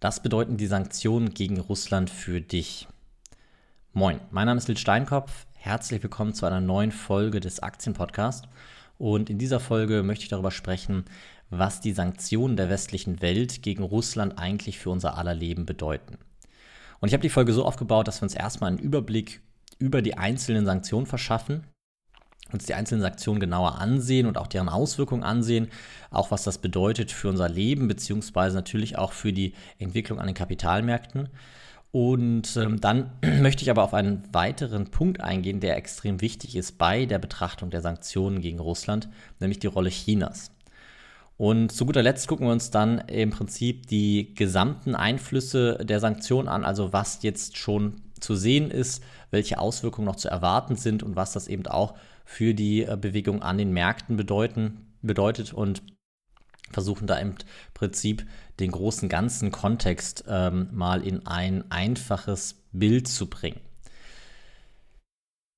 Das bedeuten die Sanktionen gegen Russland für dich. Moin, mein Name ist Lil Steinkopf. Herzlich willkommen zu einer neuen Folge des Aktienpodcasts. Und in dieser Folge möchte ich darüber sprechen, was die Sanktionen der westlichen Welt gegen Russland eigentlich für unser aller Leben bedeuten. Und ich habe die Folge so aufgebaut, dass wir uns erstmal einen Überblick über die einzelnen Sanktionen verschaffen uns die einzelnen Sanktionen genauer ansehen und auch deren Auswirkungen ansehen, auch was das bedeutet für unser Leben, beziehungsweise natürlich auch für die Entwicklung an den Kapitalmärkten. Und ähm, dann möchte ich aber auf einen weiteren Punkt eingehen, der extrem wichtig ist bei der Betrachtung der Sanktionen gegen Russland, nämlich die Rolle Chinas. Und zu guter Letzt gucken wir uns dann im Prinzip die gesamten Einflüsse der Sanktionen an, also was jetzt schon zu sehen ist, welche Auswirkungen noch zu erwarten sind und was das eben auch für die äh, Bewegung an den Märkten bedeuten, bedeutet und versuchen da im Prinzip den großen ganzen Kontext ähm, mal in ein einfaches Bild zu bringen.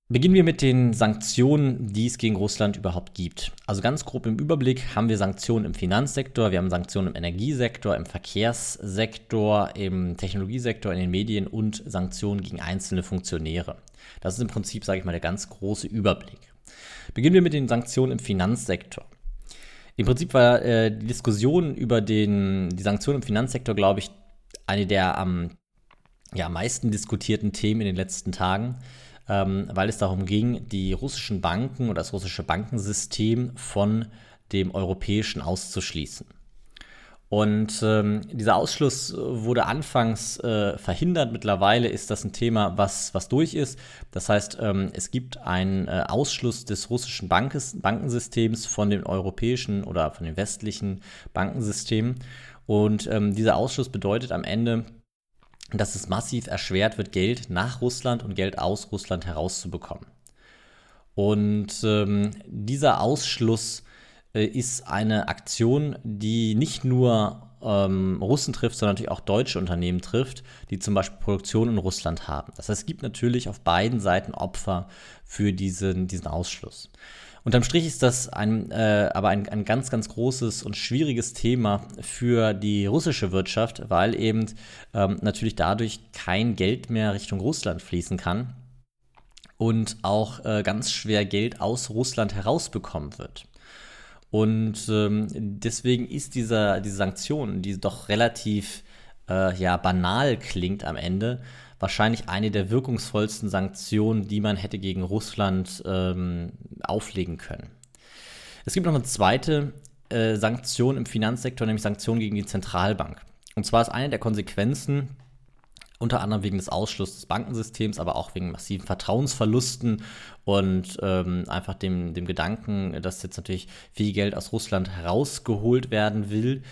Beginnen wir mit den Sanktionen, die es gegen Russland überhaupt gibt. Also ganz grob im Überblick haben wir Sanktionen im Finanzsektor, wir haben Sanktionen im Energiesektor, im Verkehrssektor, im Technologiesektor, in den Medien und Sanktionen gegen einzelne Funktionäre. Das ist im Prinzip, sage ich mal, der ganz große Überblick. Beginnen wir mit den Sanktionen im Finanzsektor. Im Prinzip war äh, die Diskussion über den, die Sanktionen im Finanzsektor, glaube ich, eine der am ja, meisten diskutierten Themen in den letzten Tagen ähm, weil es darum ging, die russischen Banken oder das russische Bankensystem von dem europäischen auszuschließen. Und ähm, dieser Ausschluss wurde anfangs äh, verhindert. Mittlerweile ist das ein Thema, was, was durch ist. Das heißt, ähm, es gibt einen äh, Ausschluss des russischen Bankes, Bankensystems von dem europäischen oder von dem westlichen Bankensystem. Und ähm, dieser Ausschluss bedeutet am Ende, dass es massiv erschwert wird, Geld nach Russland und Geld aus Russland herauszubekommen. Und ähm, dieser Ausschluss äh, ist eine Aktion, die nicht nur ähm, Russen trifft, sondern natürlich auch deutsche Unternehmen trifft, die zum Beispiel Produktion in Russland haben. Das heißt, es gibt natürlich auf beiden Seiten Opfer für diesen, diesen Ausschluss. Unterm Strich ist das ein, äh, aber ein, ein ganz, ganz großes und schwieriges Thema für die russische Wirtschaft, weil eben ähm, natürlich dadurch kein Geld mehr Richtung Russland fließen kann und auch äh, ganz schwer Geld aus Russland herausbekommen wird. Und ähm, deswegen ist dieser, diese Sanktion, die doch relativ äh, ja, banal klingt am Ende, wahrscheinlich eine der wirkungsvollsten Sanktionen, die man hätte gegen Russland ähm, auflegen können. Es gibt noch eine zweite äh, Sanktion im Finanzsektor, nämlich Sanktionen gegen die Zentralbank. Und zwar ist eine der Konsequenzen, unter anderem wegen des Ausschlusses des Bankensystems, aber auch wegen massiven Vertrauensverlusten und ähm, einfach dem, dem Gedanken, dass jetzt natürlich viel Geld aus Russland herausgeholt werden will,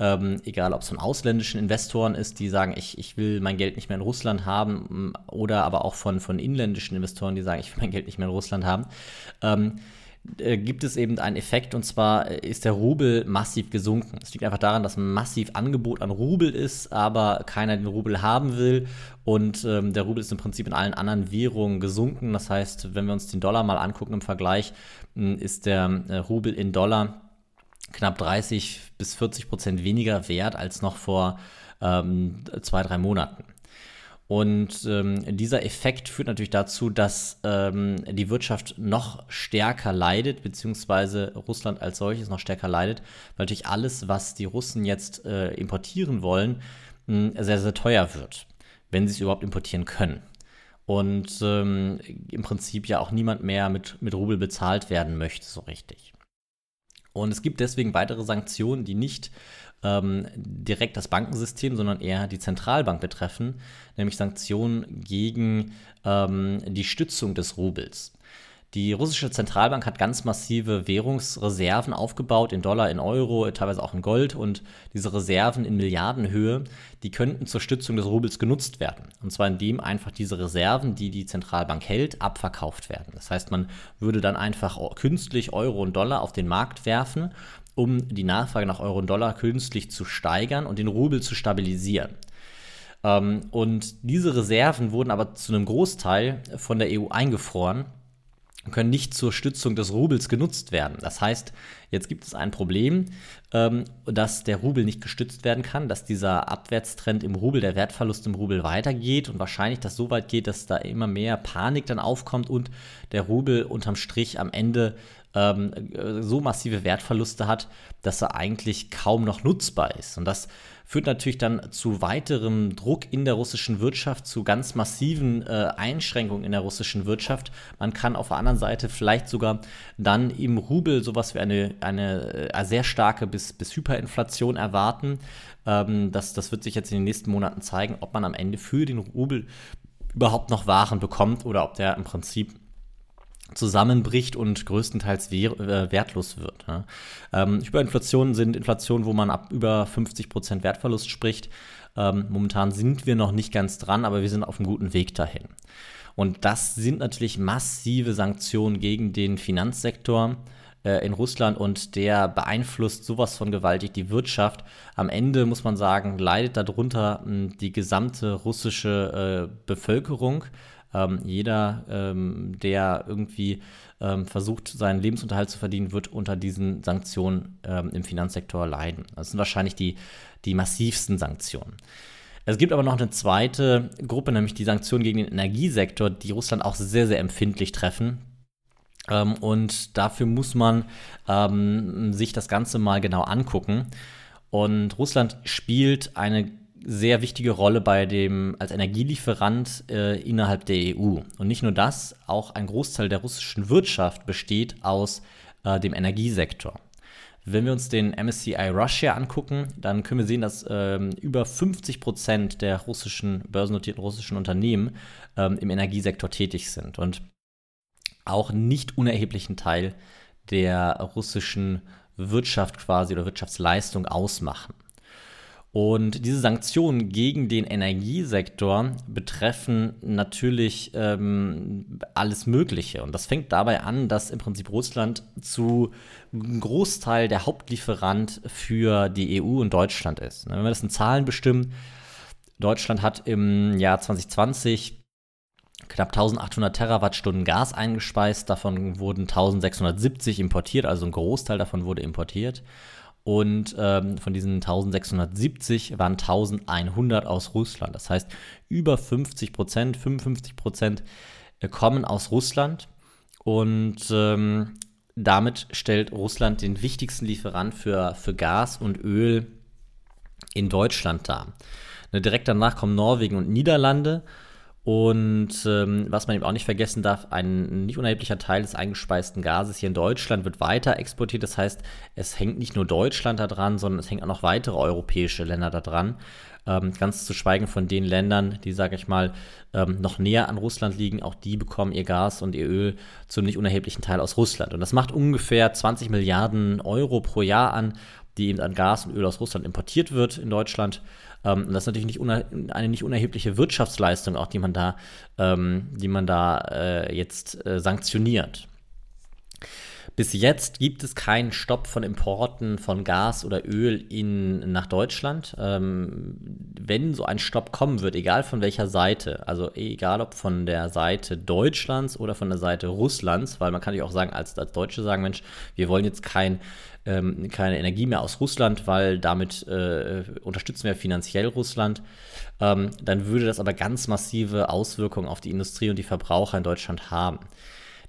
ähm, egal ob es von ausländischen Investoren ist, die sagen, ich, ich will mein Geld nicht mehr in Russland haben, oder aber auch von, von inländischen Investoren, die sagen, ich will mein Geld nicht mehr in Russland haben. Ähm, äh, gibt es eben einen Effekt und zwar ist der Rubel massiv gesunken. Es liegt einfach daran, dass massiv Angebot an Rubel ist, aber keiner den Rubel haben will und ähm, der Rubel ist im Prinzip in allen anderen Währungen gesunken. Das heißt, wenn wir uns den Dollar mal angucken im Vergleich, ist der äh, Rubel in Dollar knapp 30 bis 40 Prozent weniger wert als noch vor ähm, zwei, drei Monaten. Und ähm, dieser Effekt führt natürlich dazu, dass ähm, die Wirtschaft noch stärker leidet, beziehungsweise Russland als solches noch stärker leidet, weil natürlich alles, was die Russen jetzt äh, importieren wollen, mh, sehr, sehr teuer wird, wenn sie es überhaupt importieren können. Und ähm, im Prinzip ja auch niemand mehr mit, mit Rubel bezahlt werden möchte, so richtig. Und es gibt deswegen weitere Sanktionen, die nicht ähm, direkt das Bankensystem, sondern eher die Zentralbank betreffen, nämlich Sanktionen gegen ähm, die Stützung des Rubels. Die russische Zentralbank hat ganz massive Währungsreserven aufgebaut in Dollar, in Euro, teilweise auch in Gold und diese Reserven in Milliardenhöhe, die könnten zur Stützung des Rubels genutzt werden. Und zwar indem einfach diese Reserven, die die Zentralbank hält, abverkauft werden. Das heißt, man würde dann einfach künstlich Euro und Dollar auf den Markt werfen, um die Nachfrage nach Euro und Dollar künstlich zu steigern und den Rubel zu stabilisieren. Ähm, und diese Reserven wurden aber zu einem Großteil von der EU eingefroren können nicht zur Stützung des Rubels genutzt werden. Das heißt, jetzt gibt es ein Problem, ähm, dass der Rubel nicht gestützt werden kann, dass dieser Abwärtstrend im Rubel, der Wertverlust im Rubel weitergeht und wahrscheinlich das so weit geht, dass da immer mehr Panik dann aufkommt und der Rubel unterm Strich am Ende ähm, so massive Wertverluste hat, dass er eigentlich kaum noch nutzbar ist. Und das führt natürlich dann zu weiterem Druck in der russischen Wirtschaft, zu ganz massiven äh, Einschränkungen in der russischen Wirtschaft. Man kann auf der anderen Seite vielleicht sogar dann im Rubel sowas wie eine, eine äh, sehr starke bis, bis Hyperinflation erwarten. Ähm, das, das wird sich jetzt in den nächsten Monaten zeigen, ob man am Ende für den Rubel überhaupt noch Waren bekommt oder ob der im Prinzip zusammenbricht und größtenteils äh, wertlos wird. Ja. Ähm, sind Inflationen, wo man ab über 50% Wertverlust spricht. Ähm, momentan sind wir noch nicht ganz dran, aber wir sind auf einem guten Weg dahin. Und das sind natürlich massive Sanktionen gegen den Finanzsektor äh, in Russland und der beeinflusst sowas von gewaltig die Wirtschaft. Am Ende muss man sagen, leidet darunter mh, die gesamte russische äh, Bevölkerung. Ähm, jeder, ähm, der irgendwie ähm, versucht, seinen Lebensunterhalt zu verdienen, wird unter diesen Sanktionen ähm, im Finanzsektor leiden. Das sind wahrscheinlich die, die massivsten Sanktionen. Es gibt aber noch eine zweite Gruppe, nämlich die Sanktionen gegen den Energiesektor, die Russland auch sehr, sehr empfindlich treffen. Ähm, und dafür muss man ähm, sich das Ganze mal genau angucken. Und Russland spielt eine sehr wichtige Rolle bei dem als Energielieferant äh, innerhalb der EU. Und nicht nur das, auch ein Großteil der russischen Wirtschaft besteht aus äh, dem Energiesektor. Wenn wir uns den MSCI Russia angucken, dann können wir sehen, dass ähm, über 50 Prozent der russischen börsennotierten russischen Unternehmen ähm, im Energiesektor tätig sind und auch nicht unerheblichen Teil der russischen Wirtschaft quasi oder Wirtschaftsleistung ausmachen. Und diese Sanktionen gegen den Energiesektor betreffen natürlich ähm, alles Mögliche. Und das fängt dabei an, dass im Prinzip Russland zu einem Großteil der Hauptlieferant für die EU und Deutschland ist. Wenn wir das in Zahlen bestimmen, Deutschland hat im Jahr 2020 knapp 1800 Terawattstunden Gas eingespeist, davon wurden 1670 importiert, also ein Großteil davon wurde importiert. Und ähm, von diesen 1670 waren 1100 aus Russland. Das heißt, über 50 Prozent, 55 Prozent äh, kommen aus Russland. Und ähm, damit stellt Russland den wichtigsten Lieferant für, für Gas und Öl in Deutschland dar. Ne, direkt danach kommen Norwegen und Niederlande. Und ähm, was man eben auch nicht vergessen darf, ein nicht unerheblicher Teil des eingespeisten Gases hier in Deutschland wird weiter exportiert. Das heißt, es hängt nicht nur Deutschland da dran, sondern es hängen auch noch weitere europäische Länder da dran. Ähm, ganz zu schweigen von den Ländern, die, sage ich mal, ähm, noch näher an Russland liegen. Auch die bekommen ihr Gas und ihr Öl zum nicht unerheblichen Teil aus Russland. Und das macht ungefähr 20 Milliarden Euro pro Jahr an, die eben an Gas und Öl aus Russland importiert wird in Deutschland. Ähm, das ist natürlich nicht eine nicht unerhebliche Wirtschaftsleistung, auch die man da, ähm, die man da äh, jetzt äh, sanktioniert. Bis jetzt gibt es keinen Stopp von Importen von Gas oder Öl in, nach Deutschland. Ähm, wenn so ein Stopp kommen wird, egal von welcher Seite, also egal ob von der Seite Deutschlands oder von der Seite Russlands, weil man kann ja auch sagen, als, als Deutsche sagen, Mensch, wir wollen jetzt kein ähm, keine Energie mehr aus Russland, weil damit äh, unterstützen wir finanziell Russland. Ähm, dann würde das aber ganz massive Auswirkungen auf die Industrie und die Verbraucher in Deutschland haben.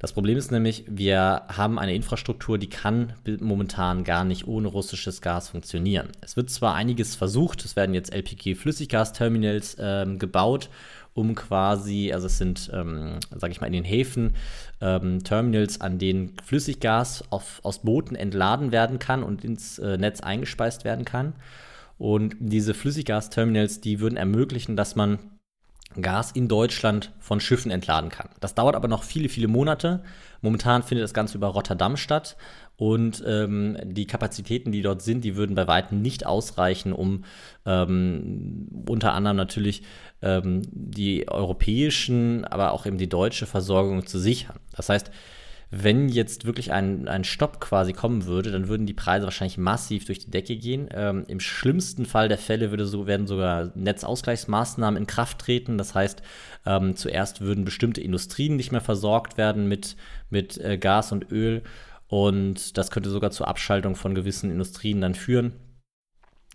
Das Problem ist nämlich, wir haben eine Infrastruktur, die kann momentan gar nicht ohne russisches Gas funktionieren. Es wird zwar einiges versucht, es werden jetzt LPG-Flüssiggasterminals ähm, gebaut um quasi, also es sind, ähm, sage ich mal, in den Häfen ähm, Terminals, an denen Flüssiggas auf, aus Booten entladen werden kann und ins äh, Netz eingespeist werden kann. Und diese Flüssiggasterminals, die würden ermöglichen, dass man Gas in Deutschland von Schiffen entladen kann. Das dauert aber noch viele, viele Monate. Momentan findet das Ganze über Rotterdam statt und ähm, die Kapazitäten, die dort sind, die würden bei weitem nicht ausreichen, um ähm, unter anderem natürlich ähm, die europäischen, aber auch eben die deutsche Versorgung zu sichern. Das heißt, Wenn jetzt wirklich ein, ein Stopp quasi kommen würde, dann würden die Preise wahrscheinlich massiv durch die Decke gehen. Ähm, Im schlimmsten Fall der Fälle würde so, werden sogar Netzausgleichsmaßnahmen in Kraft treten. Das heißt, ähm, zuerst würden bestimmte Industrien nicht mehr versorgt werden mit, mit äh, Gas und Öl. Und das könnte sogar zur Abschaltung von gewissen Industrien dann führen.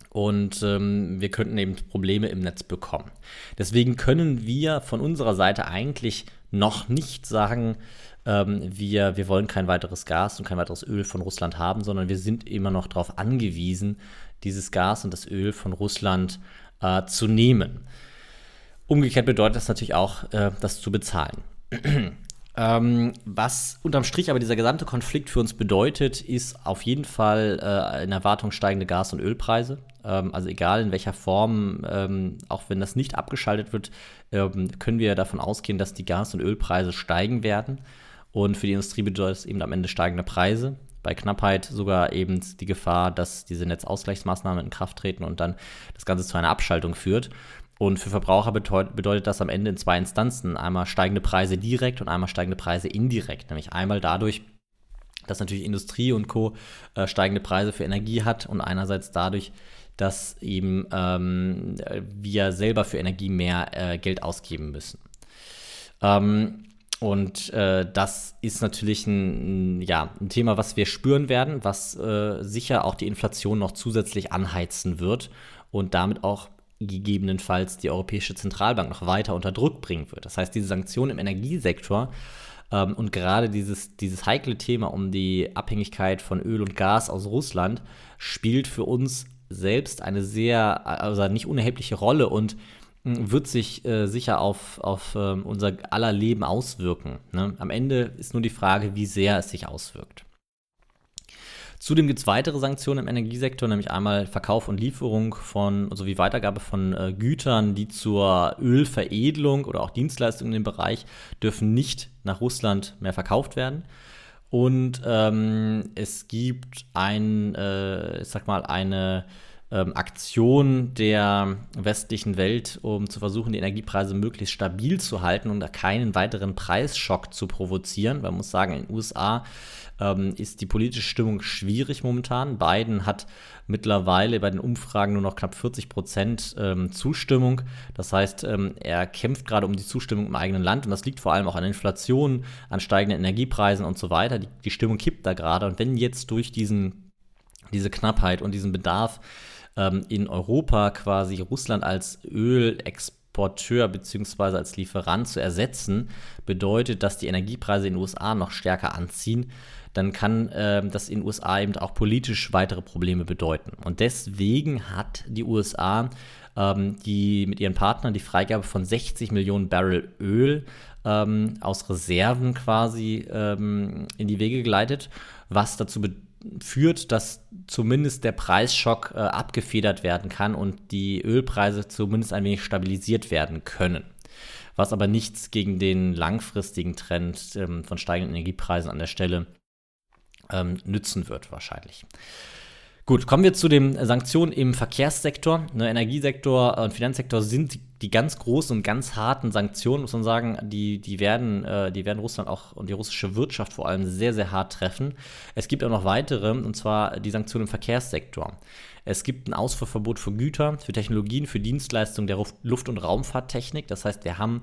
Und ähm, wir könnten eben Probleme im Netz bekommen. Deswegen können wir von unserer Seite eigentlich noch nicht sagen, ähm, wir, wir wollen kein weiteres Gas und kein weiteres Öl von Russland haben, sondern wir sind immer noch darauf angewiesen, dieses Gas und das Öl von Russland äh, zu nehmen. Umgekehrt bedeutet das natürlich auch, äh, das zu bezahlen. Ähm, was unterm Strich aber dieser gesamte Konflikt für uns bedeutet, ist auf jeden Fall äh, in Erwartung steigende Gas- und Ölpreise. Ähm, also egal in welcher Form, ähm, auch wenn das nicht abgeschaltet wird, ähm, können wir davon ausgehen, dass die Gas- und Ölpreise steigen werden. Und für die Industrie bedeutet es eben am Ende steigende Preise. Bei Knappheit sogar eben die Gefahr, dass diese Netzausgleichsmaßnahmen in Kraft treten und dann das Ganze zu einer Abschaltung führt. Und für Verbraucher bedeutet das am Ende in zwei Instanzen. Einmal steigende Preise direkt und einmal steigende Preise indirekt. Nämlich einmal dadurch, dass natürlich Industrie und Co. Äh, steigende Preise für Energie hat und einerseits dadurch, dass eben ähm, wir selber für Energie mehr äh, Geld ausgeben müssen. Ähm, und äh, das ist natürlich ein, ja, ein Thema, was wir spüren werden, was äh, sicher auch die Inflation noch zusätzlich anheizen wird und damit auch gegebenenfalls die Europäische Zentralbank noch weiter unter Druck bringen wird. Das heißt, diese Sanktionen im Energiesektor ähm, und gerade dieses, dieses heikle Thema um die Abhängigkeit von Öl und Gas aus Russland spielt für uns selbst eine sehr, also nicht unerhebliche Rolle und wird sich äh, sicher auf, auf äh, unser aller Leben auswirken. Ne? Am Ende ist nur die Frage, wie sehr es sich auswirkt. Zudem gibt es weitere Sanktionen im Energiesektor, nämlich einmal Verkauf und Lieferung von sowie Weitergabe von äh, Gütern, die zur Ölveredelung oder auch Dienstleistungen in dem Bereich dürfen nicht nach Russland mehr verkauft werden. Und ähm, es gibt ein, äh, ich sag mal, eine ähm, Aktion der westlichen Welt, um zu versuchen, die Energiepreise möglichst stabil zu halten und keinen weiteren Preisschock zu provozieren. Man muss sagen, in den USA ähm, ist die politische Stimmung schwierig momentan. Biden hat mittlerweile bei den Umfragen nur noch knapp 40 Prozent ähm, Zustimmung. Das heißt, ähm, er kämpft gerade um die Zustimmung im eigenen Land und das liegt vor allem auch an Inflation, an steigenden Energiepreisen und so weiter. Die, die Stimmung kippt da gerade und wenn jetzt durch diesen, diese Knappheit und diesen Bedarf ähm, in Europa quasi Russland als Ölexporteur bzw. als Lieferant zu ersetzen, bedeutet, dass die Energiepreise in den USA noch stärker anziehen, dann kann äh, das in den USA eben auch politisch weitere Probleme bedeuten. Und deswegen hat die USA ähm, die mit ihren Partnern die Freigabe von 60 Millionen Barrel Öl ähm, aus Reserven quasi ähm, in die Wege geleitet, was dazu bedeutet, führt, dass zumindest der Preisschock äh, abgefedert werden kann und die Ölpreise zumindest ein wenig stabilisiert werden können. Was aber nichts gegen den langfristigen Trend ähm, von steigenden Energiepreisen an der Stelle ähm, nützen wird, wahrscheinlich. Gut, kommen wir zu den Sanktionen im Verkehrssektor. Ne, Energiesektor und Finanzsektor sind die, ganz großen und ganz harten Sanktionen, muss man sagen, die, die, werden, äh, die werden Russland auch und die russische Wirtschaft vor allem sehr, sehr hart treffen. Es gibt auch noch weitere, und zwar die Sanktionen im Verkehrssektor. Es gibt ein Ausfuhrverbot für Güter, für Technologien, für Dienstleistungen der Luft- und Raumfahrttechnik. Das heißt, wir haben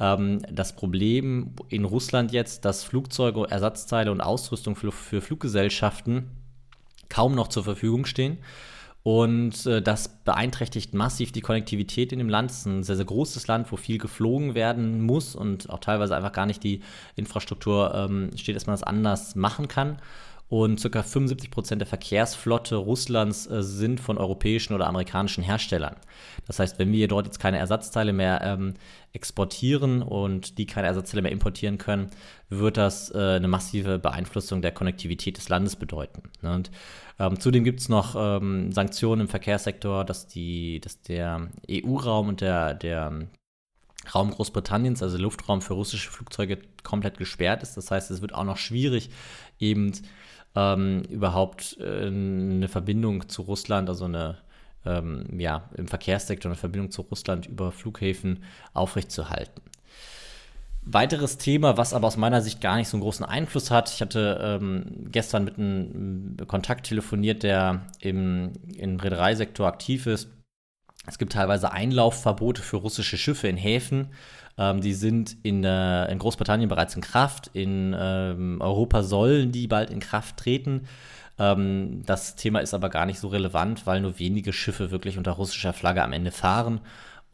ähm, das Problem in Russland jetzt, dass Flugzeuge, Ersatzteile und Ausrüstung für, für Fluggesellschaften kaum noch zur Verfügung stehen. Und äh, das beeinträchtigt massiv die Konnektivität in dem Land. Es ist ein sehr, sehr großes Land, wo viel geflogen werden muss und auch teilweise einfach gar nicht die Infrastruktur ähm, steht, dass man das anders machen kann und ca. 75 Prozent der Verkehrsflotte Russlands äh, sind von europäischen oder amerikanischen Herstellern. Das heißt, wenn wir dort jetzt keine Ersatzteile mehr ähm, exportieren und die keine Ersatzteile mehr importieren können, wird das äh, eine massive Beeinflussung der Konnektivität des Landes bedeuten. Ne? Und ähm, zudem gibt es noch ähm, Sanktionen im Verkehrssektor, dass, die, dass der EU-Raum und der, der Raum Großbritanniens, also Luftraum für russische Flugzeuge, komplett gesperrt ist. Das heißt, es wird auch noch schwierig, eben ähm, überhaupt äh, eine Verbindung zu Russland, also eine ähm, ja, im Verkehrssektor eine Verbindung zu Russland über Flughäfen aufrechtzuerhalten. Weiteres Thema, was aber aus meiner Sicht gar nicht so einen großen Einfluss hat. Ich hatte ähm, gestern mit einem Kontakt telefoniert, der im, im Reedereisektor aktiv ist. Es gibt teilweise Einlaufverbote für russische Schiffe in Häfen. Ähm, die sind in, äh, in, Großbritannien bereits in Kraft. In ähm, Europa sollen die bald in Kraft treten. Ähm, das Thema ist aber gar nicht so relevant, weil nur wenige Schiffe wirklich unter russischer Flagge am Ende fahren.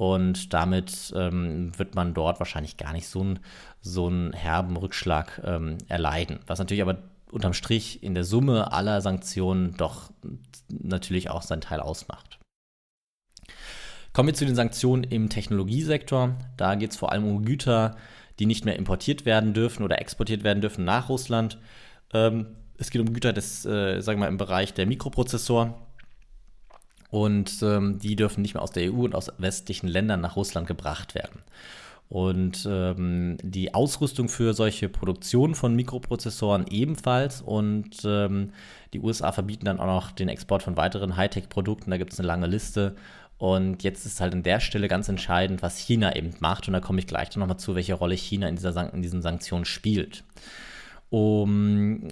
Und damit ähm, wird man dort wahrscheinlich gar nicht so, ein, so einen herben Rückschlag ähm, erleiden. Was natürlich aber unterm Strich in der Summe aller Sanktionen doch natürlich auch seinen Teil ausmacht. Kommen wir zu den Sanktionen im Technologiesektor. Da geht es vor allem um Güter, die nicht mehr importiert werden dürfen oder exportiert werden dürfen nach Russland. Ähm, es geht um Güter des, äh, sagen wir mal, im Bereich der Mikroprozessoren und ähm, die dürfen nicht mehr aus der EU und aus westlichen Ländern nach Russland gebracht werden. Und ähm, die Ausrüstung für solche Produktionen von Mikroprozessoren ebenfalls. Und ähm, die USA verbieten dann auch noch den Export von weiteren Hightech-Produkten. Da gibt es eine lange Liste. Und jetzt ist halt an der Stelle ganz entscheidend, was China eben macht. Und da komme ich gleich nochmal zu, welche Rolle China in, dieser, in diesen Sanktionen spielt. Um,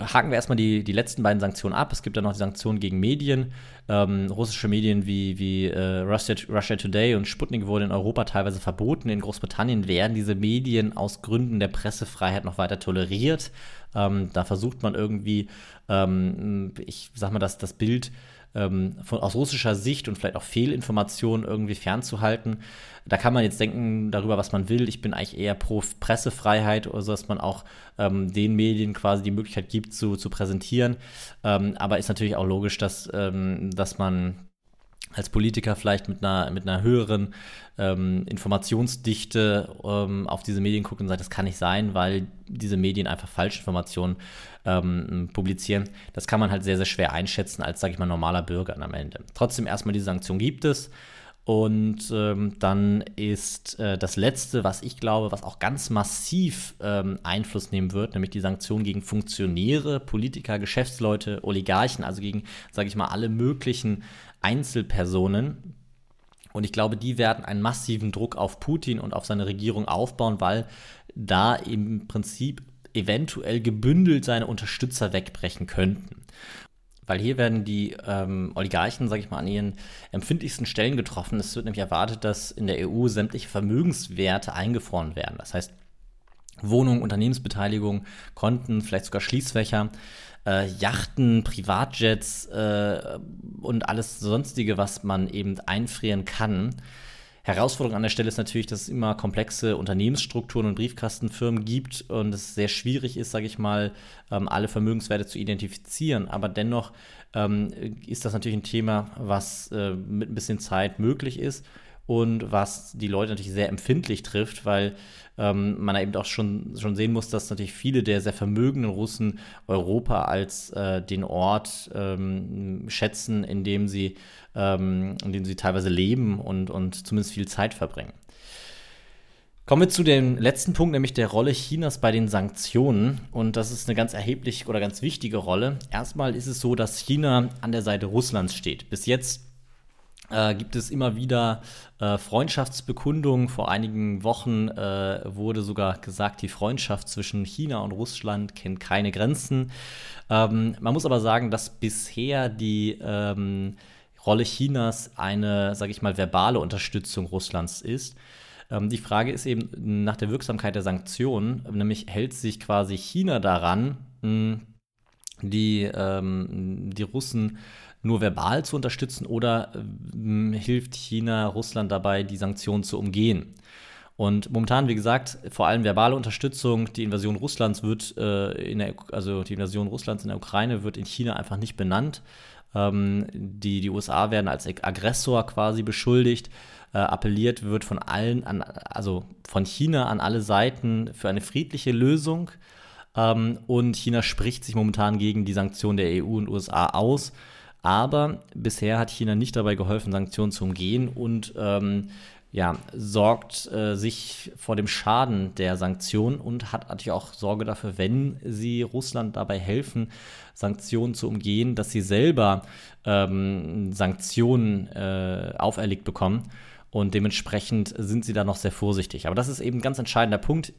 haken wir erstmal die, die letzten beiden Sanktionen ab. Es gibt dann noch die Sanktionen gegen Medien. Ähm, russische Medien wie, wie äh, Russia, Russia, Today und Sputnik wurden in Europa teilweise verboten. In Großbritannien werden diese Medien aus Gründen der Pressefreiheit noch weiter toleriert. Ähm, da versucht man irgendwie, ähm, ich sag mal, das, das Bild ähm, von, aus russischer Sicht und vielleicht auch Fehlinformationen irgendwie fernzuhalten. Da kann man jetzt denken darüber, was man will. Ich bin eigentlich eher pro Pressefreiheit, also dass man auch ähm, den Medien quasi die Möglichkeit gibt, zu, zu präsentieren. Ähm, aber ist natürlich auch logisch, dass, ähm, dass man als Politiker vielleicht mit einer, mit einer höheren ähm, Informationsdichte ähm, auf diese Medien guckt und sagt, das kann nicht sein, weil diese Medien einfach Falschinformationen ähm, publizieren. Das kann man halt sehr, sehr schwer einschätzen als, sage ich mal, normaler Bürger am Ende. Trotzdem erstmal diese Sanktion gibt es. Und ähm, dann ist äh, das Letzte, was ich glaube, was auch ganz massiv ähm, Einfluss nehmen wird, nämlich die Sanktionen gegen Funktionäre, Politiker, Geschäftsleute, Oligarchen, also gegen, sage ich mal, alle möglichen Einzelpersonen. Und ich glaube, die werden einen massiven Druck auf Putin und auf seine Regierung aufbauen, weil da im Prinzip eventuell gebündelt seine Unterstützer wegbrechen könnten. Weil hier werden die ähm, Oligarchen, sage ich mal, an ihren empfindlichsten Stellen getroffen. Es wird nämlich erwartet, dass in der EU sämtliche Vermögenswerte eingefroren werden. Das heißt, Wohnungen, Unternehmensbeteiligung, Konten, vielleicht sogar Schließfächer äh, Yachten, Privatjets äh, und alles sonstige, was man eben einfrieren kann. Herausforderung an der Stelle ist natürlich, dass es immer komplexe Unternehmensstrukturen und Briefkastenfirmen gibt und es sehr schwierig ist, sage ich mal, ähm, alle Vermögenswerte zu identifizieren. Aber dennoch ähm, ist das natürlich ein Thema, was äh, mit ein bisschen Zeit möglich ist und was die Leute natürlich sehr empfindlich trifft, weil ähm, man eben auch schon, schon sehen muss, dass natürlich viele der sehr vermögenden Russen Europa als äh, den Ort ähm, schätzen, in dem sie, ähm, in dem sie teilweise leben und, und zumindest viel Zeit verbringen. Kommen wir zu dem letzten Punkt, nämlich der Rolle Chinas bei den Sanktionen. Und das ist eine ganz erhebliche oder ganz wichtige Rolle. Erstmal ist es so, dass China an der Seite Russlands steht. Bis jetzt äh, gibt es immer wieder äh, Freundschaftsbekundungen. Vor einigen Wochen äh, wurde sogar gesagt, die Freundschaft zwischen China und Russland kennt keine Grenzen. Ähm, man muss aber sagen, dass bisher die ähm, Rolle Chinas eine, sage ich mal, verbale Unterstützung Russlands ist. Ähm, die Frage ist eben nach der Wirksamkeit der Sanktionen, nämlich hält sich quasi China daran, die, ähm, die Russen nur verbal zu unterstützen oder äh, hilft China Russland dabei, die Sanktionen zu umgehen? Und momentan, wie gesagt, vor allem verbale Unterstützung. Die Invasion Russlands wird äh, in der, also die Invasion Russlands in der Ukraine wird in China einfach nicht benannt. Ähm, die, die USA werden als Aggressor quasi beschuldigt. Äh, appelliert wird von allen, an, also von China an alle Seiten für eine friedliche Lösung. Ähm, und China spricht sich momentan gegen die Sanktionen der EU und USA aus. Aber bisher hat China nicht dabei geholfen, Sanktionen zu umgehen und ähm, ja, sorgt äh, sich vor dem Schaden der Sanktionen und hat natürlich auch Sorge dafür, wenn sie Russland dabei helfen, Sanktionen zu umgehen, dass sie selber ähm, Sanktionen äh, auferlegt bekommen. und dementsprechend sind sie da noch sehr vorsichtig. Aber das ist eben ein ganz entscheidender Punkt.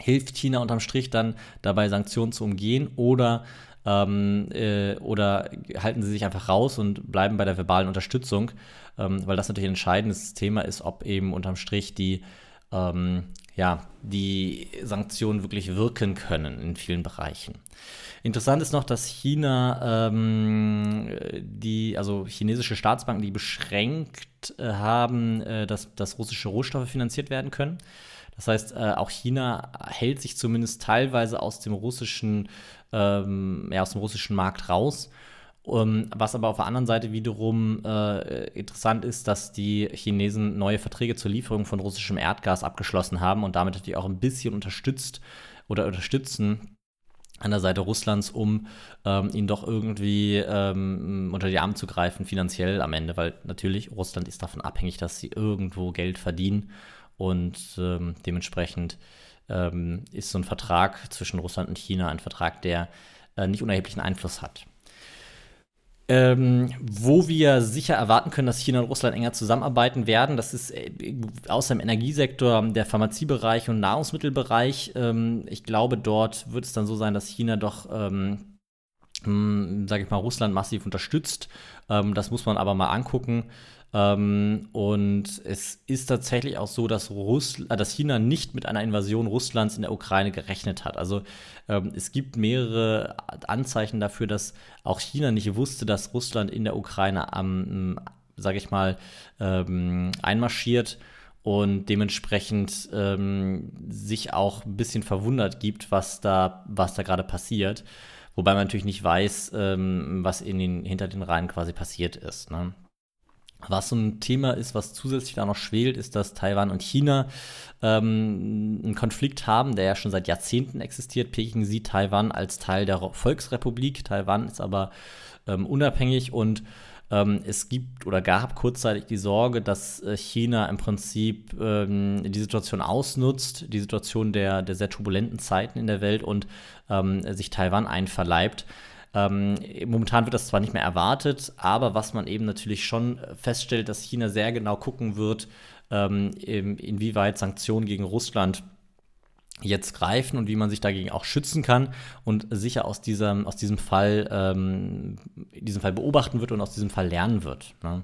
Hilft China unterm Strich dann dabei, Sanktionen zu umgehen oder ähm, äh, oder halten sie sich einfach raus und bleiben bei der verbalen Unterstützung, ähm, weil das natürlich ein entscheidendes Thema ist, ob eben unterm Strich die, ähm, ja, die Sanktionen wirklich wirken können in vielen Bereichen. Interessant ist noch, dass China ähm, die, also chinesische Staatsbanken, die beschränkt äh, haben, äh, dass, dass russische Rohstoffe finanziert werden können. Das heißt, äh, auch China hält sich zumindest teilweise aus dem russischen ähm, ja, aus dem russischen Markt raus. Um, was aber auf der anderen Seite wiederum äh, interessant ist, dass die Chinesen neue Verträge zur Lieferung von russischem Erdgas abgeschlossen haben und damit natürlich auch ein bisschen unterstützt oder unterstützen an der Seite Russlands, um ähm, ihn doch irgendwie ähm, unter die Arme zu greifen, finanziell am Ende, weil natürlich Russland ist davon abhängig, dass sie irgendwo Geld verdienen und ähm, dementsprechend ähm, ist so ein Vertrag zwischen Russland und China ein Vertrag, der äh, nicht unerheblichen Einfluss hat. Ähm, wo wir sicher erwarten können, dass China und Russland enger zusammenarbeiten werden, das ist äh, außer im Energiesektor der Pharmaziebereich und Nahrungsmittelbereich. Ähm, ich glaube, dort wird es dann so sein, dass China doch ähm, hm, sage ich mal, Russland massiv unterstützt. Ähm, das muss man aber mal angucken. Ähm, und es ist tatsächlich auch so, dass, Russl äh, dass China nicht mit einer Invasion Russlands in der Ukraine gerechnet hat. Also ähm, es gibt mehrere Anzeichen dafür, dass auch China nicht wusste, dass Russland in der Ukraine am, sage ich mal, ähm, einmarschiert und dementsprechend ähm, sich auch ein bisschen verwundert gibt, was da, was da gerade passiert. Wobei man natürlich nicht weiß, ähm, was in den, hinter den Reihen quasi passiert ist. Ne? Was so ein Thema ist, was zusätzlich da noch schwelt, ist, dass Taiwan und China ähm, einen Konflikt haben, der ja schon seit Jahrzehnten existiert. Peking sieht Taiwan als Teil der Volksrepublik. Taiwan ist aber ähm, unabhängig und ähm, es gibt oder gab kurzzeitig die Sorge, dass äh, China im Prinzip ähm, die Situation ausnutzt, die Situation der, der sehr turbulenten Zeiten in der Welt und ähm, sich Taiwan einverleibt. Ähm, momentan wird das zwar nicht mehr erwartet, aber was man eben natürlich schon feststellt, dass China sehr genau gucken wird, ähm, inwieweit Sanktionen gegen Russland jetzt greifen und wie man sich dagegen auch schützen kann und sicher aus diesem, aus diesem Fall, ähm, diesem Fall beobachten wird und aus diesem Fall lernen wird. Ne?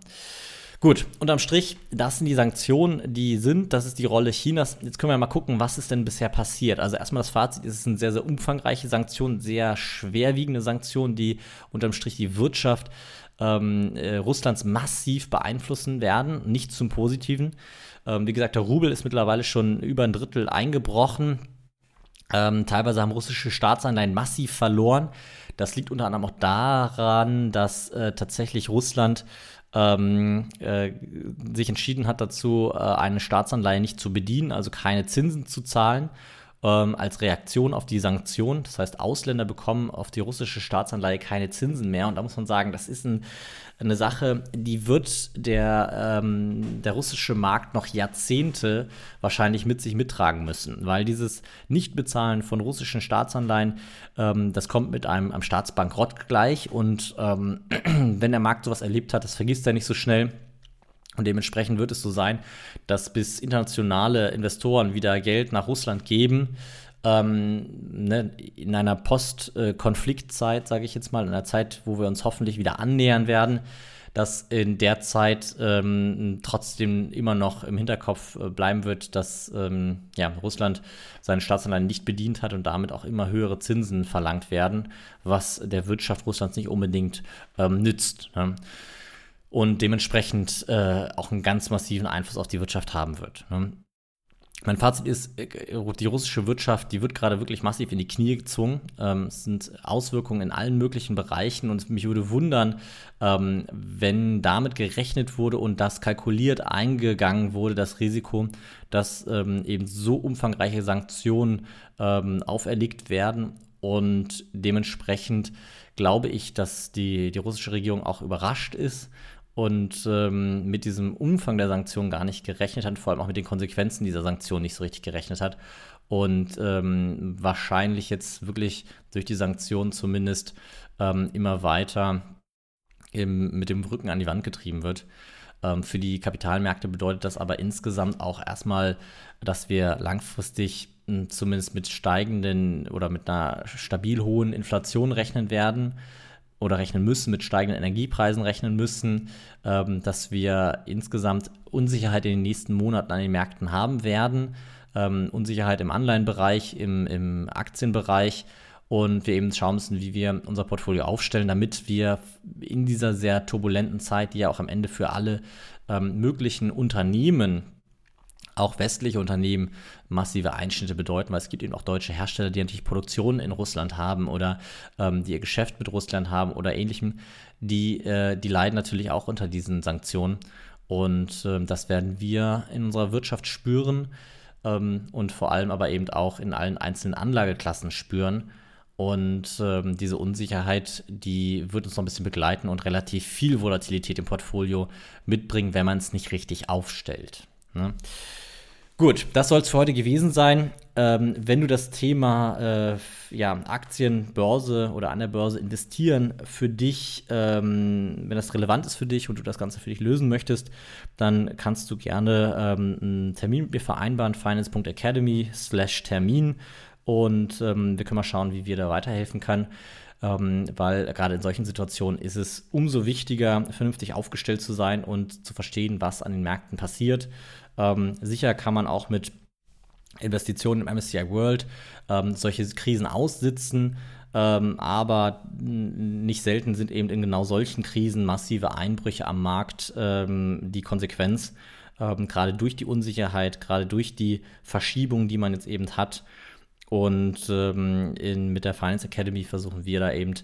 Gut, unterm Strich, das sind die Sanktionen, die sind, das ist die Rolle Chinas. Jetzt können wir mal gucken, was ist denn bisher passiert. Also erstmal das Fazit, es sind sehr, sehr umfangreiche Sanktionen, sehr schwerwiegende Sanktionen, die unterm Strich die Wirtschaft ähm, äh, Russlands massiv beeinflussen werden, nicht zum Positiven. Ähm, wie gesagt, der Rubel ist mittlerweile schon über ein Drittel eingebrochen. Ähm, teilweise haben russische Staatsanleihen massiv verloren. Das liegt unter anderem auch daran, dass äh, tatsächlich Russland ähm, äh, sich entschieden hat dazu, äh, eine Staatsanleihe nicht zu bedienen, also keine Zinsen zu zahlen, ähm, als Reaktion auf die Sanktionen. Das heißt, Ausländer bekommen auf die russische Staatsanleihe keine Zinsen mehr. Und da muss man sagen, das ist ein eine Sache, die wird der, ähm, der russische Markt noch Jahrzehnte wahrscheinlich mit sich mittragen müssen, weil dieses Nichtbezahlen von russischen Staatsanleihen, ähm, das kommt mit einem, einem Staatsbankrott gleich und ähm, wenn der Markt sowas erlebt hat, das vergisst er nicht so schnell. Und dementsprechend wird es so sein, dass bis internationale Investoren wieder Geld nach Russland geben, ähm, ne, in einer Post-Konfliktzeit, sage ich jetzt mal, in einer Zeit, wo wir uns hoffentlich wieder annähern werden, dass in der Zeit ähm, trotzdem immer noch im Hinterkopf äh, bleiben wird, dass ähm, ja, Russland seine Staatsanleihen nicht bedient hat und damit auch immer höhere Zinsen verlangt werden, was der Wirtschaft Russlands nicht unbedingt ähm, nützt. Ne? Und dementsprechend äh, auch einen ganz massiven Einfluss auf die Wirtschaft haben wird. Ne? Mein Fazit ist, äh, die russische Wirtschaft, die wird gerade wirklich massiv in die Knie gezwungen. Ähm, es sind Auswirkungen in allen möglichen Bereichen und mich würde wundern, ähm, wenn damit gerechnet wurde und das kalkuliert eingegangen wurde, das Risiko, dass ähm, eben so umfangreiche Sanktionen ähm, auferlegt werden und dementsprechend glaube ich, dass die, die russische Regierung auch überrascht ist und ähm, mit diesem Umfang der Sanktionen gar nicht gerechnet hat, vor allem auch mit den Konsequenzen dieser Sanktionen nicht so richtig gerechnet hat und ähm, wahrscheinlich jetzt wirklich durch die Sanktionen zumindest ähm, immer weiter im, mit dem Rücken an die Wand getrieben wird. Ähm, für die Kapitalmärkte bedeutet das aber insgesamt auch erstmal, dass wir langfristig hm, zumindest mit steigenden oder mit einer stabil hohen Inflation rechnen werden oder rechnen müssen, mit steigenden Energiepreisen rechnen müssen, ähm, dass wir insgesamt Unsicherheit in den nächsten Monaten an den Märkten haben werden, ähm, Unsicherheit im Anleihenbereich, im, im Aktienbereich und wir eben schauen müssen, wie wir unser Portfolio aufstellen, damit wir in dieser sehr turbulenten Zeit, die ja auch am Ende für alle ähm, möglichen Unternehmen auch westliche Unternehmen massive Einschnitte bedeuten, weil es gibt eben auch deutsche Hersteller, die natürlich Produktionen in Russland haben oder ähm, die ihr Geschäft mit Russland haben oder ähnlichem, die, äh, die leiden natürlich auch unter diesen Sanktionen. Und äh, das werden wir in unserer Wirtschaft spüren ähm, und vor allem aber eben auch in allen einzelnen Anlageklassen spüren. Und ähm, diese Unsicherheit, die wird uns noch ein bisschen begleiten und relativ viel Volatilität im Portfolio mitbringen, wenn man es nicht richtig aufstellt. Ne? Gut, das soll es für heute gewesen sein. Ähm, wenn du das Thema äh, ja, Aktien, Börse oder an der Börse investieren für dich, ähm, wenn das relevant ist für dich und du das Ganze für dich lösen möchtest, dann kannst du gerne ähm, einen Termin mit mir vereinbaren, finance.academy slash Termin und ähm, wir können mal schauen, wie wir da weiterhelfen können. Ähm, weil gerade in solchen Situationen ist es umso wichtiger, vernünftig aufgestellt zu sein und zu verstehen, was an den Märkten passiert. Ähm, sicher kann man auch mit Investitionen im MSCI World ähm, solche Krisen aussitzen, ähm, aber nicht selten sind eben in genau solchen Krisen massive Einbrüche am Markt ähm, die Konsequenz, ähm, gerade durch die Unsicherheit, gerade durch die Verschiebung, die man jetzt eben hat. Und ähm, in, mit der Finance Academy versuchen wir da eben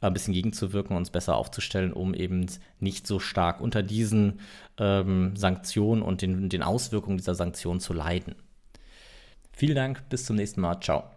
ein bisschen gegenzuwirken, uns besser aufzustellen, um eben nicht so stark unter diesen ähm, Sanktionen und den, den Auswirkungen dieser Sanktionen zu leiden. Vielen Dank, bis zum nächsten Mal. Ciao.